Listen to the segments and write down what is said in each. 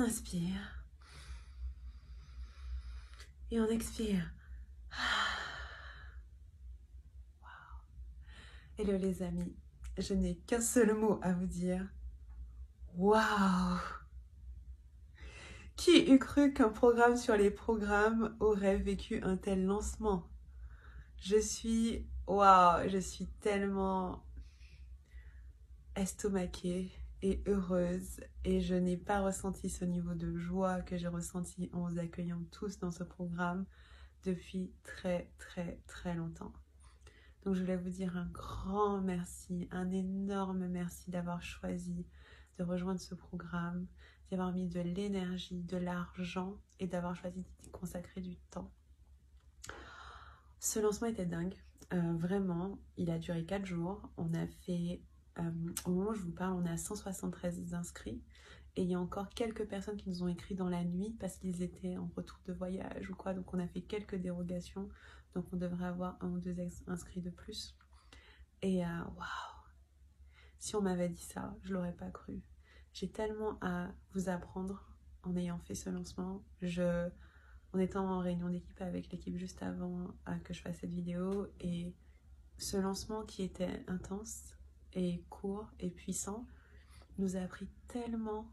on inspire. Et on expire. Hello les amis, je n'ai qu'un seul mot à vous dire. Waouh Qui eût cru qu'un programme sur les programmes aurait vécu un tel lancement? Je suis... Waouh Je suis tellement estomaquée et heureuse et je n'ai pas ressenti ce niveau de joie que j'ai ressenti en vous accueillant tous dans ce programme depuis très très très longtemps. Donc je voulais vous dire un grand merci, un énorme merci d'avoir choisi de rejoindre ce programme, d'avoir mis de l'énergie, de l'argent et d'avoir choisi d'y consacrer du temps. Ce lancement était dingue, euh, vraiment. Il a duré 4 jours. On a fait, au moment où je vous parle, on est à 173 inscrits. Et il y a encore quelques personnes qui nous ont écrit dans la nuit parce qu'ils étaient en retour de voyage ou quoi. Donc on a fait quelques dérogations donc on devrait avoir un ou deux inscrits de plus. Et euh, waouh Si on m'avait dit ça, je l'aurais pas cru. J'ai tellement à vous apprendre en ayant fait ce lancement. En étant en réunion d'équipe avec l'équipe juste avant euh, que je fasse cette vidéo et ce lancement qui était intense et court et puissant nous a appris tellement,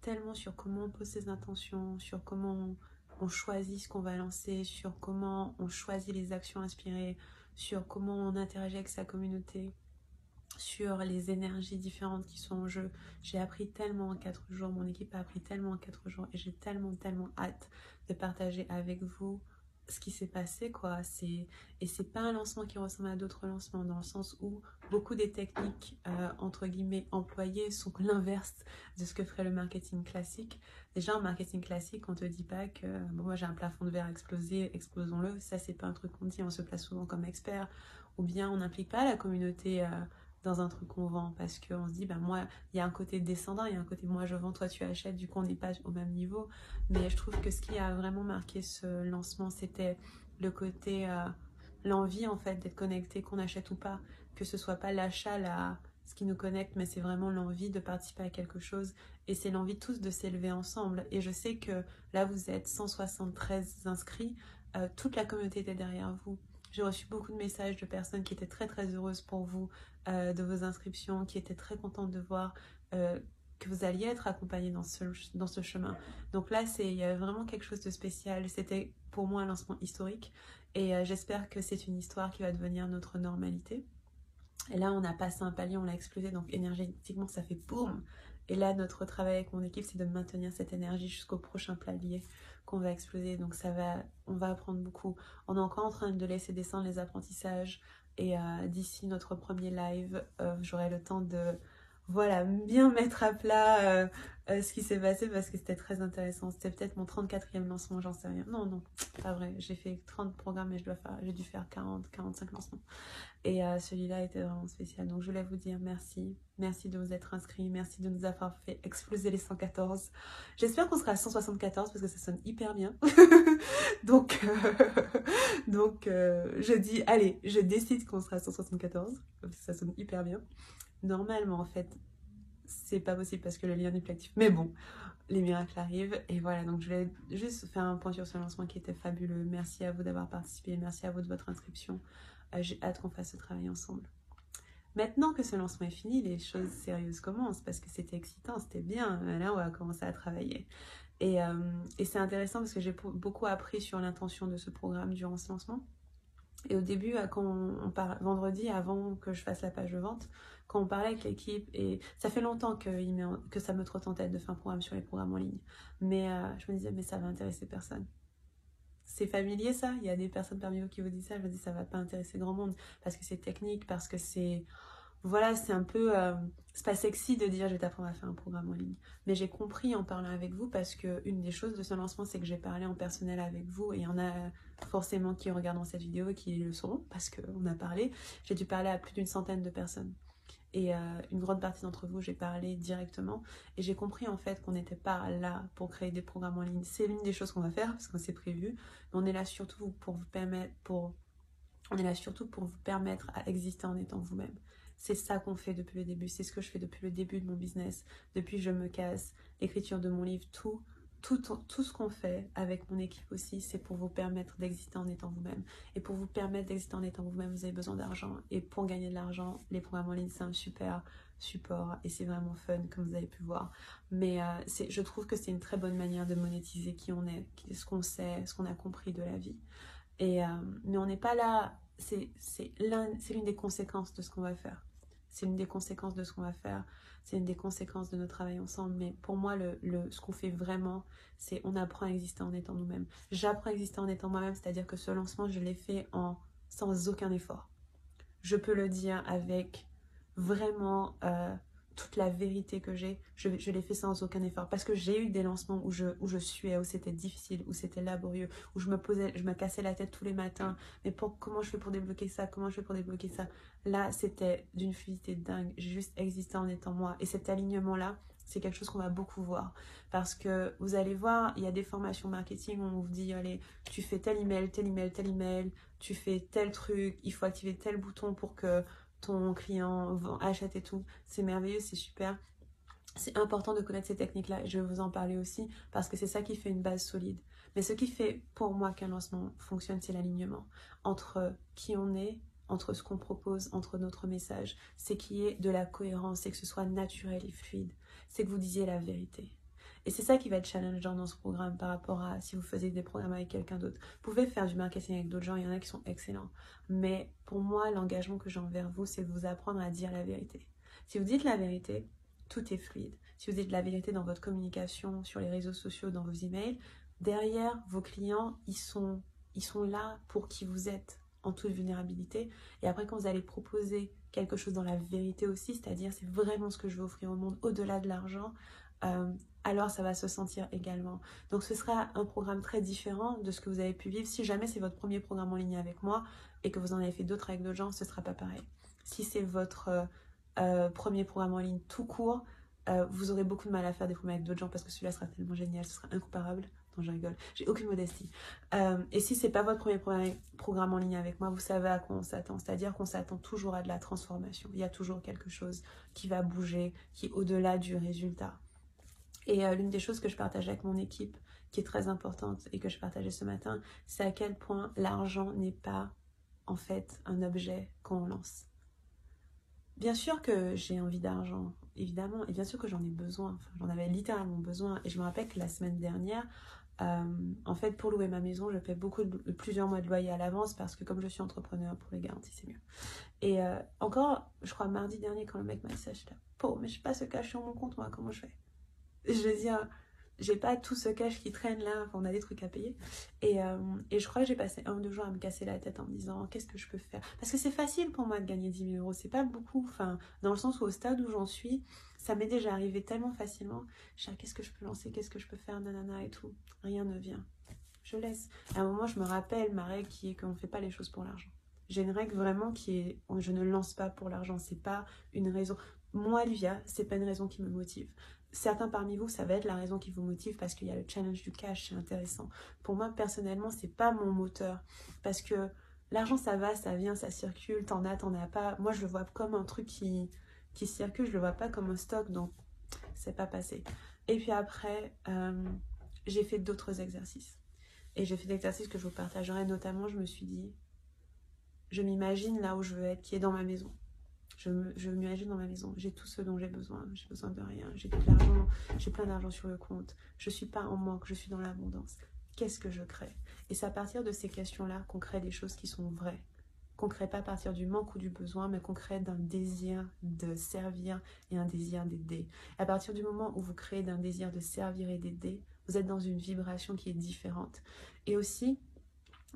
tellement sur comment on pose ses intentions, sur comment on choisit ce qu'on va lancer, sur comment on choisit les actions inspirées, sur comment on interagit avec sa communauté, sur les énergies différentes qui sont en jeu. J'ai appris tellement en quatre jours, mon équipe a appris tellement en quatre jours et j'ai tellement, tellement hâte de partager avec vous ce qui s'est passé quoi. C'est et c'est pas un lancement qui ressemble à d'autres lancements dans le sens où beaucoup des techniques euh, entre guillemets employées sont l'inverse de ce que ferait le marketing classique. Déjà en marketing classique on te dit pas que bon moi j'ai un plafond de verre explosé explosons-le. Ça c'est pas un truc qu'on dit on se place souvent comme expert. Ou bien on n'implique pas la communauté euh, dans un truc qu'on vend parce qu'on se dit ben moi il y a un côté descendant il y a un côté moi je vends toi tu achètes du coup on n'est pas au même niveau. Mais je trouve que ce qui a vraiment marqué ce lancement c'était le côté euh, l'envie en fait d'être connecté qu'on achète ou pas. Que ce soit pas l'achat là ce qui nous connecte mais c'est vraiment l'envie de participer à quelque chose. Et c'est l'envie tous de s'élever ensemble. Et je sais que là vous êtes 173 inscrits euh, toute la communauté était derrière vous j'ai reçu beaucoup de messages de personnes qui étaient très très heureuses pour vous euh, de vos inscriptions, qui étaient très contentes de voir euh, que vous alliez être accompagné dans ce, dans ce chemin. Donc là, il y avait vraiment quelque chose de spécial. C'était pour moi un lancement historique et euh, j'espère que c'est une histoire qui va devenir notre normalité. Et là, on a passé un palier, on l'a explosé, donc énergétiquement, ça fait boum. Et là, notre travail avec mon équipe, c'est de maintenir cette énergie jusqu'au prochain palier qu'on va exploser. Donc ça va, on va apprendre beaucoup. On est encore en train de laisser descendre les apprentissages. Et euh, d'ici notre premier live, euh, j'aurai le temps de voilà, bien mettre à plat euh, euh, ce qui s'est passé parce que c'était très intéressant. C'était peut-être mon 34e lancement, j'en sais rien. Non, non, pas vrai. J'ai fait 30 programmes et je dois faire, j'ai dû faire 40, 45 lancements. Et euh, celui-là était vraiment spécial. Donc je voulais vous dire merci. Merci de vous être inscrits. Merci de nous avoir fait exploser les 114. J'espère qu'on sera à 174 parce que ça sonne hyper bien. donc, donc je dis, allez, je décide qu'on sera à 174 parce que ça sonne hyper bien. Normalement, en fait, c'est pas possible parce que le lien n'est plus actif. Mais bon, les miracles arrivent. Et voilà, donc je vais juste faire un point sur ce lancement qui était fabuleux. Merci à vous d'avoir participé. Merci à vous de votre inscription. Euh, j'ai hâte qu'on fasse ce travail ensemble. Maintenant que ce lancement est fini, les choses sérieuses commencent parce que c'était excitant, c'était bien. Là, on va commencer à travailler. Et, euh, et c'est intéressant parce que j'ai beaucoup appris sur l'intention de ce programme durant ce lancement. Et au début, quand on, part, vendredi, avant que je fasse la page de vente, quand on parlait avec l'équipe, et ça fait longtemps que, que ça me trotte en tête de faire un programme sur les programmes en ligne, mais euh, je me disais, mais ça va intéresser personne. C'est familier ça? Il y a des personnes parmi vous qui vous disent ça, je me dis, ça va pas intéresser grand monde, parce que c'est technique, parce que c'est voilà, c'est un peu, euh, c'est pas sexy de dire je vais t'apprendre à faire un programme en ligne. Mais j'ai compris en parlant avec vous parce que une des choses de ce lancement, c'est que j'ai parlé en personnel avec vous et il y en a forcément qui regardent cette vidéo et qui le sauront parce qu'on a parlé. J'ai dû parler à plus d'une centaine de personnes. Et euh, une grande partie d'entre vous, j'ai parlé directement. Et j'ai compris en fait qu'on n'était pas là pour créer des programmes en ligne. C'est l'une des choses qu'on va faire parce qu'on s'est prévu. Mais on est là surtout pour vous permettre, pour, on est là surtout pour vous permettre à exister en étant vous-même. C'est ça qu'on fait depuis le début. C'est ce que je fais depuis le début de mon business. Depuis Je me casse, l'écriture de mon livre, tout. Tout, tout ce qu'on fait avec mon équipe aussi, c'est pour vous permettre d'exister en étant vous-même. Et pour vous permettre d'exister en étant vous-même, vous avez besoin d'argent. Et pour gagner de l'argent, les programmes en ligne, c'est un super support et c'est vraiment fun comme vous avez pu voir. Mais euh, je trouve que c'est une très bonne manière de monétiser qui on est, ce qu'on sait, ce qu'on a compris de la vie. Et, euh, mais on n'est pas là, c'est l'une des conséquences de ce qu'on va faire. C'est une des conséquences de ce qu'on va faire. C'est une des conséquences de notre travail ensemble. Mais pour moi, le, le ce qu'on fait vraiment, c'est on apprend à exister en étant nous-mêmes. J'apprends à exister en étant moi-même, c'est-à-dire que ce lancement, je l'ai fait en, sans aucun effort. Je peux le dire avec vraiment euh, toute la vérité que j'ai, je, l'ai fait sans aucun effort. Parce que j'ai eu des lancements où je, où suais, où c'était difficile, où c'était laborieux, où je me posais, je me cassais la tête tous les matins. Mais pour, comment je fais pour débloquer ça? Comment je fais pour débloquer ça? Là, c'était d'une fluidité dingue. J'ai juste existé en étant moi. Et cet alignement-là, c'est quelque chose qu'on va beaucoup voir. Parce que vous allez voir, il y a des formations marketing où on vous dit, allez, tu fais tel email, tel email, tel email, tu fais tel truc, il faut activer tel bouton pour que ton client achète et tout. C'est merveilleux, c'est super. C'est important de connaître ces techniques-là. Je vais vous en parler aussi parce que c'est ça qui fait une base solide. Mais ce qui fait pour moi qu'un lancement fonctionne, c'est l'alignement entre qui on est, entre ce qu'on propose, entre notre message. C'est qu'il y ait de la cohérence et que ce soit naturel et fluide. C'est que vous disiez la vérité. Et c'est ça qui va être challengeant dans ce programme par rapport à si vous faisiez des programmes avec quelqu'un d'autre. Vous pouvez faire du marketing avec d'autres gens, il y en a qui sont excellents. Mais pour moi, l'engagement que j'ai envers vous, c'est de vous apprendre à dire la vérité. Si vous dites la vérité, tout est fluide. Si vous dites la vérité dans votre communication, sur les réseaux sociaux, dans vos emails, derrière, vos clients, ils sont, ils sont là pour qui vous êtes en toute vulnérabilité. Et après, quand vous allez proposer quelque chose dans la vérité aussi, c'est-à-dire c'est vraiment ce que je veux offrir au monde au-delà de l'argent, euh, alors ça va se sentir également. Donc ce sera un programme très différent de ce que vous avez pu vivre. Si jamais c'est votre premier programme en ligne avec moi et que vous en avez fait d'autres avec d'autres gens, ce sera pas pareil. Si c'est votre euh, euh, premier programme en ligne tout court, euh, vous aurez beaucoup de mal à faire des programmes avec d'autres gens parce que celui-là sera tellement génial, ce sera incomparable. Non, je j'ai aucune modestie. et si c'est pas votre premier programme en ligne avec moi, vous savez à quoi on s'attend. C'est-à-dire qu'on s'attend toujours à de la transformation. Il y a toujours quelque chose qui va bouger, qui est au-delà du résultat. Et euh, l'une des choses que je partage avec mon équipe, qui est très importante et que je partageais ce matin, c'est à quel point l'argent n'est pas en fait un objet qu'on lance. Bien sûr que j'ai envie d'argent, évidemment, et bien sûr que j'en ai besoin. j'en avais littéralement besoin. Et je me rappelle que la semaine dernière, euh, en fait, pour louer ma maison, je paie beaucoup de, plusieurs mois de loyer à l'avance parce que comme je suis entrepreneur, pour les garanties, c'est mieux. Et euh, encore, je crois mardi dernier, quand le mec m'a dit ça, je là, oh, mais je sais pas ce cash sur mon compte, moi, comment je fais? Je veux dire, j'ai pas tout ce cash qui traîne là, on a des trucs à payer. Et, euh, et je crois que j'ai passé un ou deux jours à me casser la tête en me disant qu'est-ce que je peux faire? Parce que c'est facile pour moi de gagner 10 000 euros, c'est pas beaucoup, enfin, dans le sens où au stade où j'en suis, ça m'est déjà arrivé tellement facilement. Je qu'est-ce que je peux lancer, qu'est-ce que je peux faire, nanana et tout. Rien ne vient. Je laisse. À un moment, je me rappelle ma règle qui est qu'on ne fait pas les choses pour l'argent. J'ai une règle vraiment qui est je ne lance pas pour l'argent, c'est pas une raison. Moi, Livia, c'est pas une raison qui me motive certains parmi vous, ça va être la raison qui vous motive parce qu'il y a le challenge du cash, c'est intéressant. Pour moi, personnellement, c'est pas mon moteur parce que l'argent, ça va, ça vient, ça circule, t'en as, t'en as pas. Moi, je le vois comme un truc qui, qui circule, je le vois pas comme un stock, donc c'est pas passé. Et puis après, euh, j'ai fait d'autres exercices. Et j'ai fait des exercices que je vous partagerai, notamment, je me suis dit, je m'imagine là où je veux être, qui est dans ma maison. Je, je m'imagine dans ma maison. J'ai tout ce dont j'ai besoin. J'ai besoin de rien. J'ai tout l'argent. J'ai plein d'argent sur le compte. Je suis pas en manque. Je suis dans l'abondance. Qu'est-ce que je crée? Et c'est à partir de ces questions-là qu'on crée des choses qui sont vraies. Qu'on crée pas à partir du manque ou du besoin, mais qu'on crée d'un désir de servir et un désir d'aider. À partir du moment où vous créez d'un désir de servir et d'aider, vous êtes dans une vibration qui est différente. Et aussi,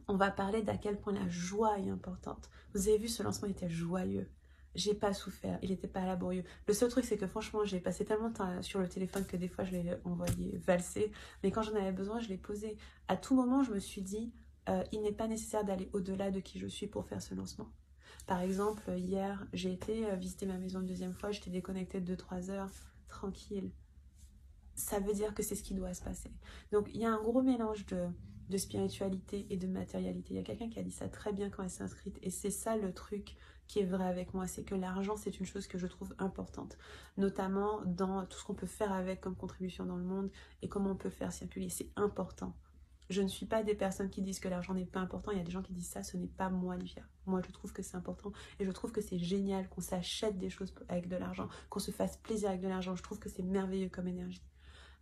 on va parler d'à quel point la joie est importante. Vous avez vu, ce lancement était joyeux j'ai pas souffert, il était pas laborieux. Le seul truc, c'est que franchement, j'ai passé tellement de temps sur le téléphone que des fois, je l'ai envoyé valser. Mais quand j'en avais besoin, je l'ai posé. À tout moment, je me suis dit, euh, il n'est pas nécessaire d'aller au-delà de qui je suis pour faire ce lancement. Par exemple, hier, j'ai été euh, visiter ma maison une deuxième fois, j'étais déconnectée de 2-3 heures, tranquille. Ça veut dire que c'est ce qui doit se passer. Donc, il y a un gros mélange de, de spiritualité et de matérialité. Il y a quelqu'un qui a dit ça très bien quand elle s'est inscrite. Et c'est ça le truc qui est vrai avec moi, c'est que l'argent, c'est une chose que je trouve importante, notamment dans tout ce qu'on peut faire avec comme contribution dans le monde et comment on peut faire circuler. C'est important. Je ne suis pas des personnes qui disent que l'argent n'est pas important. Il y a des gens qui disent ça, ce n'est pas moi, Livia. Moi, je trouve que c'est important et je trouve que c'est génial qu'on s'achète des choses avec de l'argent, qu'on se fasse plaisir avec de l'argent. Je trouve que c'est merveilleux comme énergie.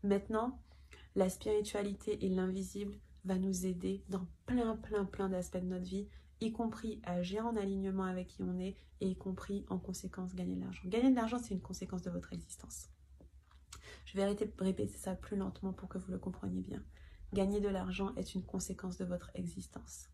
Maintenant, la spiritualité et l'invisible va nous aider dans plein, plein, plein d'aspects de notre vie y compris agir en alignement avec qui on est, et y compris en conséquence gagner de l'argent. Gagner de l'argent, c'est une conséquence de votre existence. Je vais arrêter de répéter ça plus lentement pour que vous le compreniez bien. Gagner de l'argent est une conséquence de votre existence.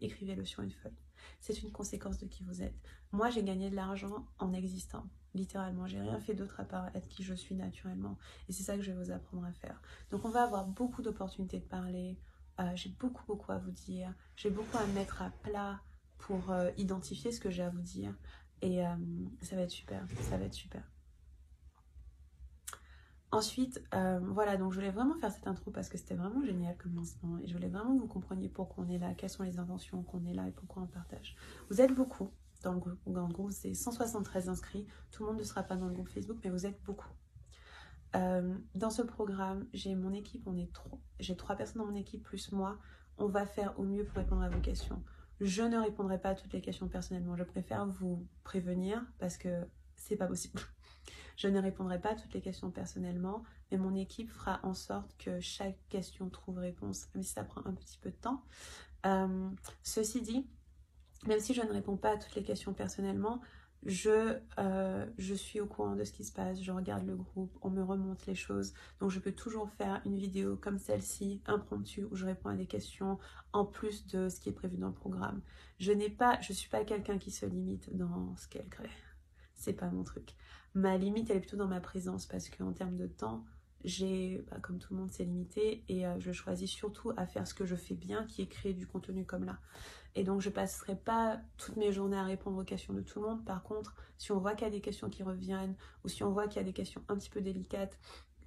Écrivez-le sur une feuille. C'est une conséquence de qui vous êtes. Moi, j'ai gagné de l'argent en existant. Littéralement, j'ai rien fait d'autre à part être qui je suis naturellement. Et c'est ça que je vais vous apprendre à faire. Donc, on va avoir beaucoup d'opportunités de parler, euh, j'ai beaucoup, beaucoup à vous dire. J'ai beaucoup à mettre à plat pour euh, identifier ce que j'ai à vous dire. Et euh, ça va être super. Ça va être super. Ensuite, voilà, donc je voulais vraiment faire cette intro parce que c'était vraiment génial comme lancement et je voulais vraiment que vous compreniez pourquoi on est là, quelles sont les intentions qu'on est là et pourquoi on partage. Vous êtes beaucoup dans le groupe, dans le groupe c'est 173 inscrits. Tout le monde ne sera pas dans le groupe Facebook, mais vous êtes beaucoup. Euh, dans ce programme, j'ai mon équipe, on est. J'ai trois personnes dans mon équipe plus moi. On va faire au mieux pour répondre à vos questions. Je ne répondrai pas à toutes les questions personnellement. Je préfère vous prévenir parce que c'est pas possible. Je ne répondrai pas à toutes les questions personnellement, mais mon équipe fera en sorte que chaque question trouve réponse, même si ça prend un petit peu de temps. Euh, ceci dit, même si je ne réponds pas à toutes les questions personnellement, je, euh, je suis au courant de ce qui se passe, je regarde le groupe, on me remonte les choses. Donc je peux toujours faire une vidéo comme celle-ci, impromptue, où je réponds à des questions en plus de ce qui est prévu dans le programme. Je n'ai pas, je suis pas quelqu'un qui se limite dans ce qu'elle crée. C'est pas mon truc. Ma limite, elle est plutôt dans ma présence parce qu'en termes de temps, bah, comme tout le monde, c'est limité et euh, je choisis surtout à faire ce que je fais bien, qui est créer du contenu comme là. Et donc, je ne passerai pas toutes mes journées à répondre aux questions de tout le monde. Par contre, si on voit qu'il y a des questions qui reviennent ou si on voit qu'il y a des questions un petit peu délicates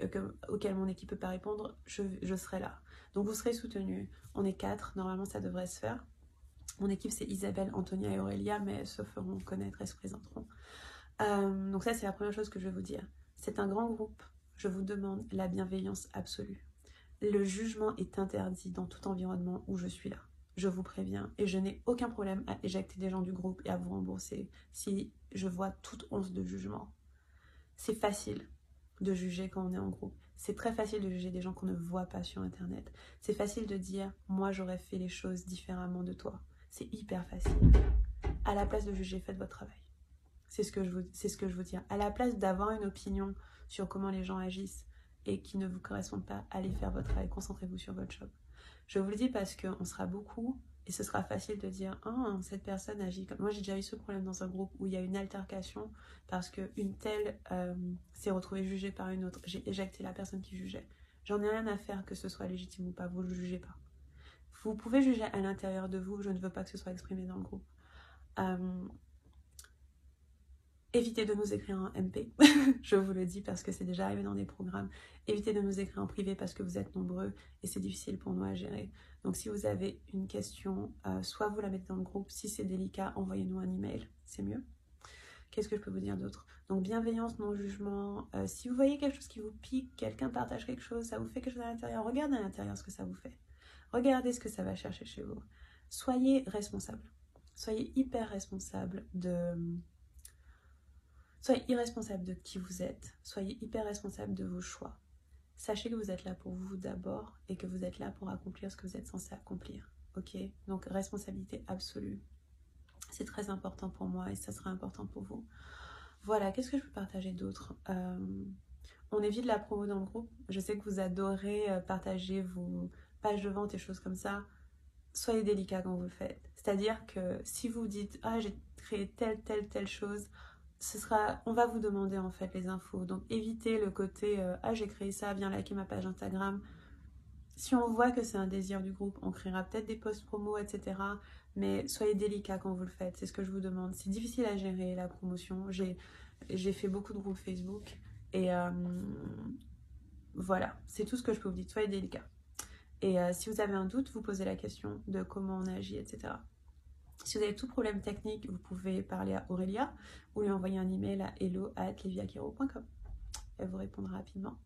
euh, auxquelles mon équipe ne peut pas répondre, je, serai là. Donc, vous serez soutenus. On est quatre. Normalement, ça devrait se faire. Mon équipe, c'est Isabelle, Antonia et Aurélia, mais elles se feront connaître, elles se présenteront. Euh, donc ça, c'est la première chose que je vais vous dire. C'est un grand groupe. Je vous demande la bienveillance absolue. Le jugement est interdit dans tout environnement où je suis là je vous préviens. Et je n'ai aucun problème à éjecter des gens du groupe et à vous rembourser si je vois toute once de jugement. C'est facile de juger quand on est en groupe. C'est très facile de juger des gens qu'on ne voit pas sur Internet. C'est facile de dire, moi j'aurais fait les choses différemment de toi. C'est hyper facile. À la place de juger, faites votre travail. C'est ce que je vous, c'est ce que je vous dis. À la place d'avoir une opinion sur comment les gens agissent et qui ne vous correspondent pas, allez faire votre travail. Concentrez-vous sur votre job. Je vous le dis parce qu'on sera beaucoup et ce sera facile de dire Ah, cette personne agit comme. Moi, j'ai déjà eu ce problème dans un groupe où il y a une altercation parce qu'une telle euh, s'est retrouvée jugée par une autre. J'ai éjecté la personne qui jugeait. J'en ai rien à faire que ce soit légitime ou pas, vous ne le jugez pas. Vous pouvez juger à l'intérieur de vous, je ne veux pas que ce soit exprimé dans le groupe. Euh, Évitez de nous écrire en MP, je vous le dis parce que c'est déjà arrivé dans des programmes. Évitez de nous écrire en privé parce que vous êtes nombreux et c'est difficile pour nous à gérer. Donc si vous avez une question, euh, soit vous la mettez dans le groupe, si c'est délicat, envoyez-nous un email, c'est mieux. Qu'est-ce que je peux vous dire d'autre? Donc bienveillance, non-jugement. Euh, si vous voyez quelque chose qui vous pique, quelqu'un partage quelque chose, ça vous fait quelque chose à l'intérieur, regardez à l'intérieur ce que ça vous fait. Regardez ce que ça va chercher chez vous. Soyez responsable. Soyez hyper responsable de Soyez irresponsable de qui vous êtes. Soyez hyper responsable de vos choix. Sachez que vous êtes là pour vous d'abord et que vous êtes là pour accomplir ce que vous êtes censé accomplir. Ok? Donc responsabilité absolue. C'est très important pour moi et ça sera important pour vous. Voilà, qu'est-ce que je peux partager d'autre? Euh, On évite la promo dans le groupe. Je sais que vous adorez euh, partager vos pages de vente et choses comme ça. Soyez délicat quand vous le faites. C'est-à-dire que si vous dites Ah, j'ai créé telle, telle, telle chose, on va vous demander en fait les infos. Donc évitez le côté euh, ah j'ai créé ça, viens liker ma page Instagram. Si on voit que c'est un désir du groupe, on créera peut-être des posts promo, etc. Mais soyez délicat quand vous le faites, c'est ce que je vous demande. C'est difficile à gérer la promotion. J'ai, j'ai fait beaucoup de groupes Facebook et euh, voilà, c'est tout ce que je peux vous dire. Soyez délicat. Et euh, si vous avez un doute, vous posez la question de comment on agit, etc. Si vous avez tout problème technique, vous pouvez parler à Aurélia ou lui envoyer un email à hello.leviakiro.com. Elle vous répondra rapidement.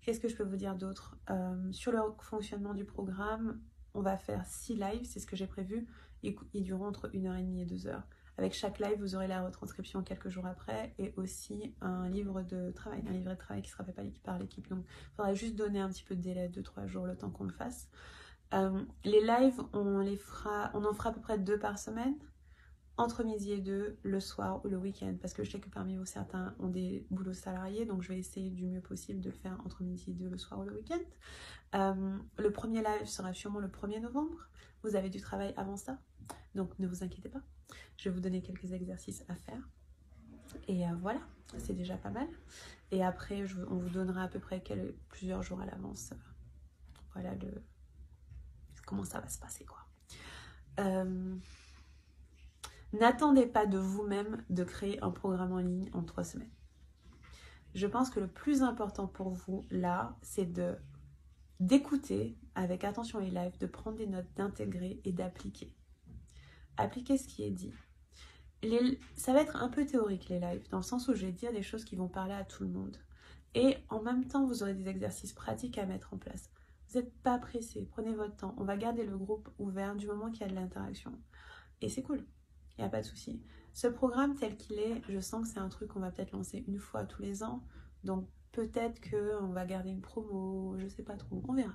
Qu'est-ce que je peux vous dire d'autre? Euh, Sur le fonctionnement du programme, on va faire 6 lives, c'est ce que j'ai prévu. Ils, ils dureront entre 1h30 et 2h. Avec chaque live, vous aurez la retranscription quelques jours après et aussi un livre de travail, un livret de travail qui sera fait par l'équipe. Donc, il faudra juste donner un petit peu de délai, 2-3 jours, le temps qu'on le fasse. Euh, les lives, on, en fera à peu près deux par semaine, entre midi et deux, le soir ou le week-end, parce que je sais que parmi vous, certains ont des boulots salariés, donc je vais essayer du mieux possible de le faire entre midi et deux, le soir ou le week-end. Euh, le premier live sera sûrement le 1er novembre. Vous avez du travail avant ça, donc ne vous inquiétez pas. Je vais vous donner quelques exercices à faire. Et euh, voilà, c'est déjà pas mal. Et après, on vous donnera à peu près plusieurs jours à l'avance. voilà le, comment ça va se passer. quoi. Euh, n'attendez pas de vous-même de créer un programme en ligne en trois semaines. Je pense que le plus important pour vous là, c'est de d'écouter avec attention les lives, de prendre des notes, d'intégrer et d'appliquer appliquer ce qui est dit. ça va être un peu théorique les lives, dans le sens où je vais dire des choses qui vont parler à tout le monde. Et en même temps, vous aurez des exercices pratiques à mettre en place. Vous n'êtes pas pressé, prenez votre temps. On va garder le groupe ouvert du moment qu'il y a de l'interaction. Et c'est cool, il n'y a pas de souci. Ce programme tel qu'il est, je sens que c'est un truc qu'on va peut-être lancer une fois tous les ans. Donc peut-être qu'on va garder une promo, je sais pas trop, on verra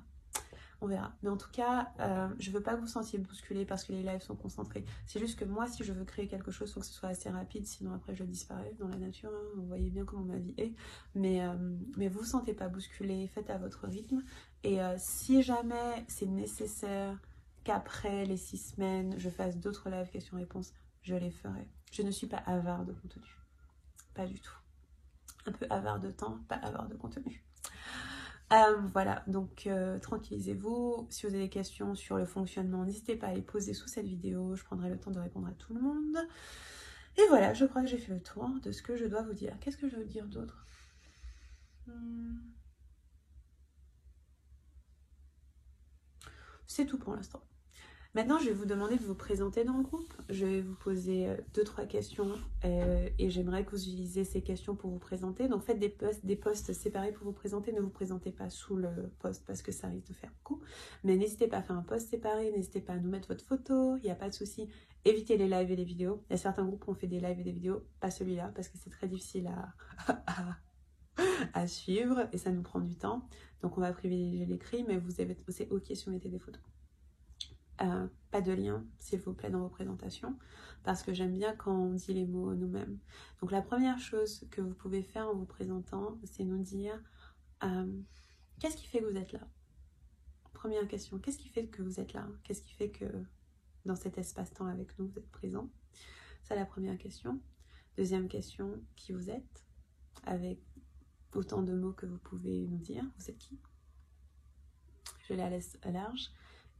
on verra. Mais en tout cas, euh, je veux pas que vous sentiez bousculé parce que les lives sont concentrés. C'est juste que moi, si je veux créer quelque chose, faut que ce soit assez rapide, sinon après je disparais dans la nature. Hein. Vous voyez bien comment ma vie est. Mais, euh, mais ne vous sentez pas bousculé, faites à votre rythme. Et euh, si jamais c'est nécessaire qu'après les six semaines, je fasse d'autres lives questions-réponses, je les ferai. Je ne suis pas avare de contenu. Pas du tout. Un peu avare de temps, pas avare de contenu. Euh, voilà, donc euh, tranquillisez-vous. Si vous avez des questions sur le fonctionnement, n'hésitez pas à les poser sous cette vidéo. Je prendrai le temps de répondre à tout le monde. Et voilà, je crois que j'ai fait le tour de ce que je dois vous dire. Qu'est-ce que je veux dire d'autre? Hmm. C'est tout pour l'instant. Maintenant, je vais vous demander de vous présenter dans le groupe. Je vais vous poser euh, deux, trois questions euh, et j'aimerais que vous utilisez ces questions pour vous présenter. Donc, faites des posts, des séparés pour vous présenter. Ne vous présentez pas sous le post parce que ça risque de faire beaucoup. Mais n'hésitez pas à faire un post séparé. N'hésitez pas à nous mettre votre photo. Il n'y a pas de souci. Évitez les lives et les vidéos. Il y a certains groupes qui ont fait des lives et des vidéos. Pas celui-là parce que c'est très difficile à, à, suivre et ça nous prend du temps. Donc, on va privilégier l'écrit, mais vous avez, c'est OK si vous mettez des photos. Euh, pas de lien, s'il vous plaît, dans vos présentations, parce que j'aime bien quand on dit les mots nous-mêmes. Donc la première chose que vous pouvez faire en vous présentant, c'est nous dire euh, qu'est-ce qui fait que vous êtes là? Première question, qu'est-ce qui fait que vous êtes là? Qu'est-ce qui fait que dans cet espace-temps avec nous, vous êtes présent? C'est la première question. Deuxième question, qui vous êtes? Avec autant de mots que vous pouvez nous dire, vous êtes qui? Je la laisse large.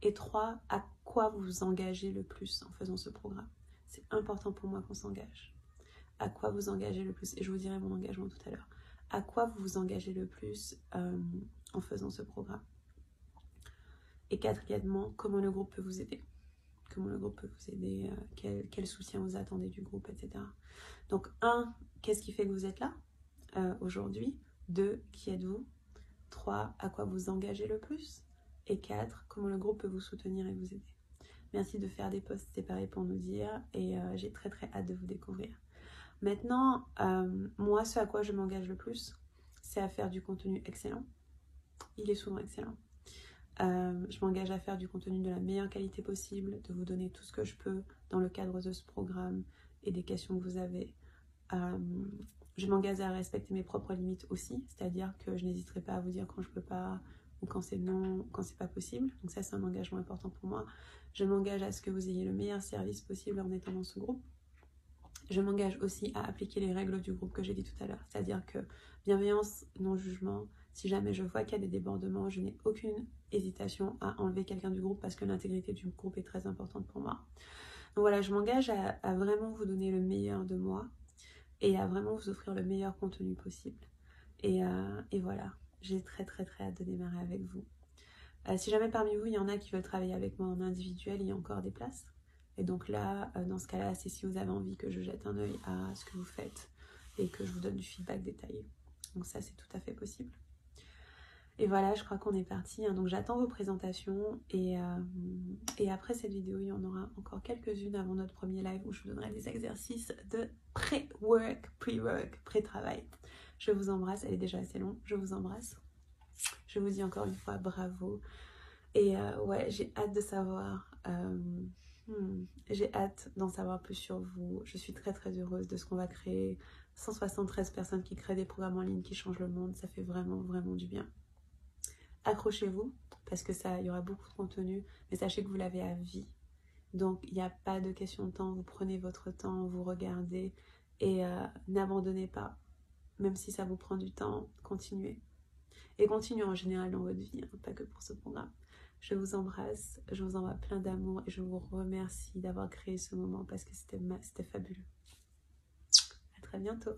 Et trois, à quoi vous vous engagez le plus en faisant ce programme? C'est important pour moi qu'on s'engage. À quoi vous engagez le plus? Et je vous dirai mon engagement tout à l'heure. À quoi vous vous engagez le plus euh, en faisant ce programme? Et quatrièmement, comment le groupe peut vous aider? Comment le groupe peut vous aider euh, quel, soutien vous attendez du groupe, etc. Donc, un, qu'est-ce qui fait que vous êtes là? Euh, aujourd'hui Deux, qui êtes-vous Trois, à quoi vous engagez le plus et 4. Comment le groupe peut vous soutenir et vous aider. Merci de faire des posts séparés pour nous dire et euh, j'ai très très hâte de vous découvrir. Maintenant, euh, moi, ce à quoi je m'engage le plus, c'est à faire du contenu excellent. Il est souvent excellent. Je m'engage à faire du contenu de la meilleure qualité possible, de vous donner tout ce que je peux dans le cadre de ce programme et des questions que vous avez. Je m'engage à respecter mes propres limites aussi, c'est-à-dire que je n'hésiterai pas à vous dire quand je peux pas, ou quand c'est non, quand c'est pas possible. Donc ça, c'est un engagement important pour moi. Je m'engage à ce que vous ayez le meilleur service possible en étant dans ce groupe. Je m'engage aussi à appliquer les règles du groupe que j'ai dit tout à l'heure. C'est-à-dire que bienveillance, non-jugement. Si jamais je vois qu'il y a des débordements, je n'ai aucune hésitation à enlever quelqu'un du groupe parce que l'intégrité du groupe est très importante pour moi. Donc voilà, je m'engage à, vraiment vous donner le meilleur de moi et à vraiment vous offrir le meilleur contenu possible. Et, euh, et voilà, j'ai très très très hâte de démarrer avec vous. Euh, si jamais parmi vous, il y en a qui veulent travailler avec moi en individuel, il y a encore des places. Et donc là, euh, dans ce cas-là, c'est si vous avez envie que je jette un œil à ce que vous faites et que je vous donne du feedback détaillé. Donc ça, c'est tout à fait possible. Et voilà, je crois qu'on est parti. Hein. Donc j'attends vos présentations et, euh, et, après cette vidéo, il y en aura encore quelques-unes avant notre premier live où je vous donnerai des exercices de pré-work, pre-work, pré-travail. Je vous embrasse, elle est déjà assez longue, je vous embrasse. Je vous dis encore une fois bravo. Et euh, ouais, j'ai hâte de savoir, euh, hmm, j'ai hâte d'en savoir plus sur vous. Je suis très très heureuse de ce qu'on va créer. 173 personnes qui créent des programmes en ligne qui changent le monde, ça fait vraiment vraiment du bien accrochez-vous parce que ça, il y aura beaucoup de contenu, mais sachez que vous l'avez à vie. Donc il n'y a pas de question de temps, vous prenez votre temps, vous regardez et euh, n'abandonnez pas. Même si ça vous prend du temps, continuez. Et continuez en général dans votre vie, hein, pas que pour ce programme. Je vous embrasse, je vous envoie plein d'amour et je vous remercie d'avoir créé ce moment parce que c'était fabuleux. À très bientôt.